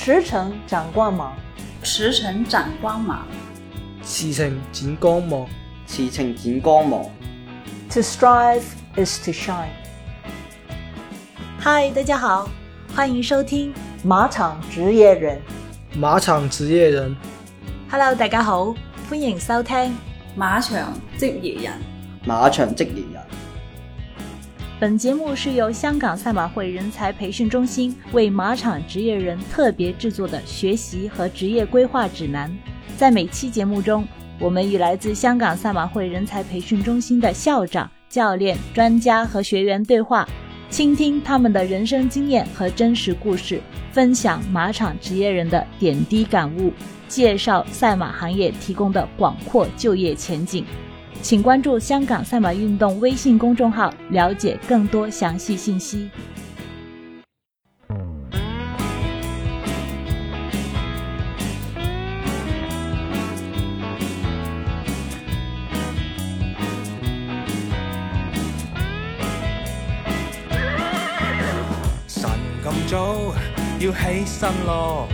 驰骋展光芒，驰骋展光芒，驰骋展光芒，驰骋展光芒。To strive is to shine。嗨，大家好，欢迎收听《马场职业人》。马场职业人。Hello，大家好，欢迎收听《马场职业人》。马场职业人。本节目是由香港赛马会人才培训中心为马场职业人特别制作的学习和职业规划指南。在每期节目中，我们与来自香港赛马会人才培训中心的校长、教练、专家和学员对话，倾听他们的人生经验和真实故事，分享马场职业人的点滴感悟，介绍赛马行业提供的广阔就业前景。请关注香港赛马运动微信公众号，了解更多详细信息。神咁早要起身咯！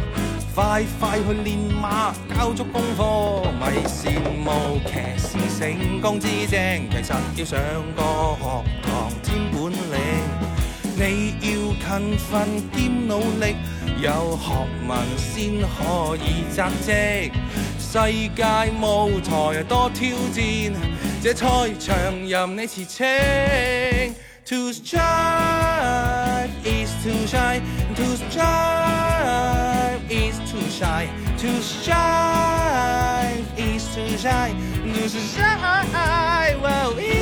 快快去练马，交足功课，咪羡慕骑士成功之正。其实要上个学堂，添本领，你要勤奋兼努力，有学问先可以扎职。世界舞台多挑战，这赛场任你驰骋。To s t r i k e is to shine, to s r i n e to shine, east to shine, to shine. Well,